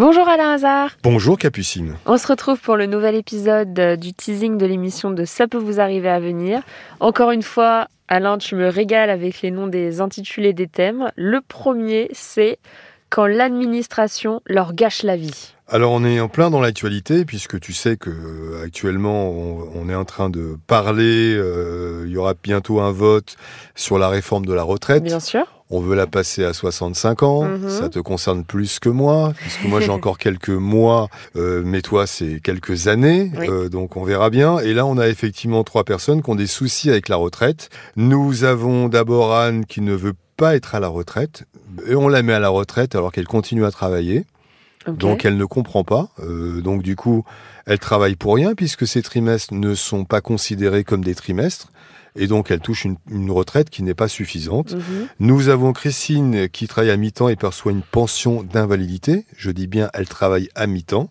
Bonjour Alain Hazard. Bonjour Capucine. On se retrouve pour le nouvel épisode euh, du teasing de l'émission de Ça peut vous arriver à venir. Encore une fois, Alain, tu me régales avec les noms des intitulés des thèmes. Le premier, c'est quand l'administration leur gâche la vie. Alors on est en plein dans l'actualité puisque tu sais que euh, actuellement on, est en train de parler, euh, il y aura bientôt un vote sur la réforme de la retraite. Bien sûr. On veut la passer à 65 ans. Mhm. Ça te concerne plus que moi, puisque moi j'ai encore quelques mois, euh, mais toi c'est quelques années. Oui. Euh, donc on verra bien. Et là on a effectivement trois personnes qui ont des soucis avec la retraite. Nous avons d'abord Anne qui ne veut pas être à la retraite. Et on la met à la retraite alors qu'elle continue à travailler. Donc elle ne comprend pas. Euh, donc du coup, elle travaille pour rien puisque ces trimestres ne sont pas considérés comme des trimestres. Et donc elle touche une, une retraite qui n'est pas suffisante. Mhm. Nous avons Christine qui travaille à mi-temps et perçoit une pension d'invalidité. Je dis bien, elle travaille à mi-temps.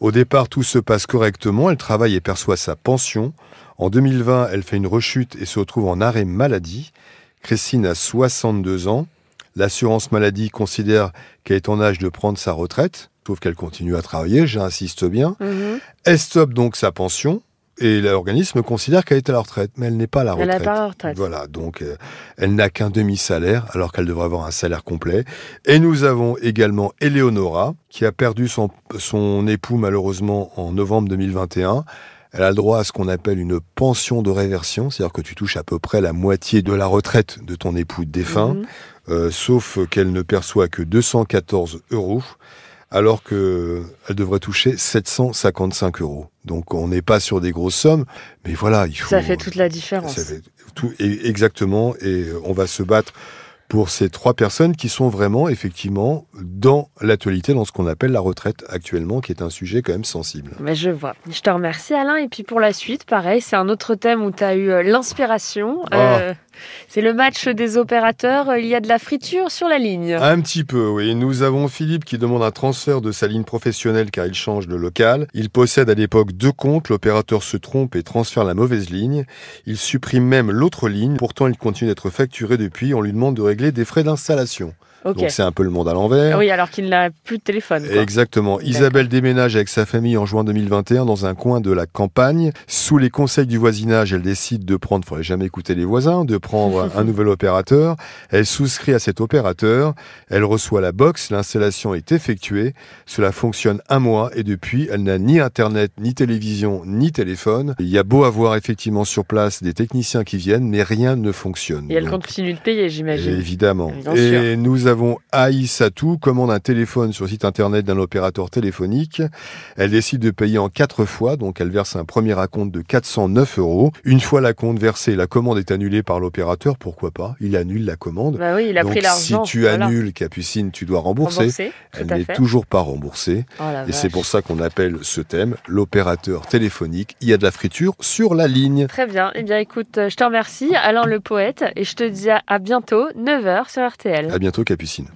Au départ, tout se passe correctement. Elle travaille et perçoit sa pension. En 2020, elle fait une rechute et se retrouve en arrêt maladie. Christine a 62 ans. L'assurance maladie considère qu'elle est en âge de prendre sa retraite, sauf qu'elle continue à travailler, j'insiste bien. Mhm. Elle stoppe donc sa pension et l'organisme considère qu'elle est à la retraite, mais elle n'est pas à la Elle retraite. n'a pas la retraite. Voilà, donc euh, elle n'a qu'un demi-salaire alors qu'elle devrait avoir un salaire complet. Et nous avons également Eleonora qui a perdu son, son époux malheureusement en novembre 2021. Elle a le droit à ce qu'on appelle une pension de réversion, c'est-à-dire que tu touches à peu près la moitié de la retraite de ton époux défunt, Mhm. euh, sauf qu'elle ne perçoit que 214 euros, alors qu'elle devrait toucher 755 euros. Donc on n'est pas sur des grosses sommes, mais voilà, il faut... Ça fait toute la différence. Ça fait tout, et- exactement, et on va se battre pour ces trois personnes qui sont vraiment, effectivement, dans l'actualité, dans ce qu'on appelle la retraite actuellement, qui est un sujet quand même sensible. Mais je vois. Je te remercie Alain. Et puis pour la suite, pareil, c'est un autre thème où tu as eu euh, l'inspiration. Ah. Euh, c'est le match des opérateurs. Il y a de la friture sur la ligne. Un petit peu, oui. Nous avons Philippe qui demande un transfert de sa ligne professionnelle car il change de local. Il possède à l'époque deux comptes. L'opérateur se trompe et transfère la mauvaise ligne. Il supprime même l'autre ligne. Pourtant, il continue d'être facturé depuis. On lui demande de régler des frais d'installation. Donc c'est un peu le monde à l'envers. Oui, alors qu'il n'a plus de téléphone. quoi. Exactement. Isabelle déménage avec sa famille en juin 2021 dans un coin de la campagne. Sous les conseils du voisinage, elle décide de prendre, faudrait jamais écouter les voisins, de prendre un nouvel opérateur. Elle souscrit à cet opérateur. Elle reçoit la box. L'installation est effectuée. Cela fonctionne un mois et depuis, elle n'a ni internet, ni télévision, ni téléphone. Il y a beau avoir effectivement sur place des techniciens qui viennent, mais rien ne fonctionne. Et elle Donc, continue de payer, j'imagine. Évidemment. Bien et nous avons Aïssatou, commande un téléphone sur le site internet d'un opérateur téléphonique. Elle décide de payer en quatre fois, donc elle verse un premier acompte de 409 euros. Une fois la compte versée, la commande est annulée par l'opérateur, pourquoi pas Il annule la commande. Bah oui, il a donc pris si tu voilà. annules, Capucine, tu dois rembourser. Elle n'est toujours pas remboursée. Oh Et c'est pour ça qu'on appelle ce thème l'opérateur téléphonique. Il y a de la friture sur la ligne. Très bien. Eh bien, écoute, euh, je te remercie, Alain le poète, et je te dis à à bientôt, 9h sur RTL. À bientôt, Capucine.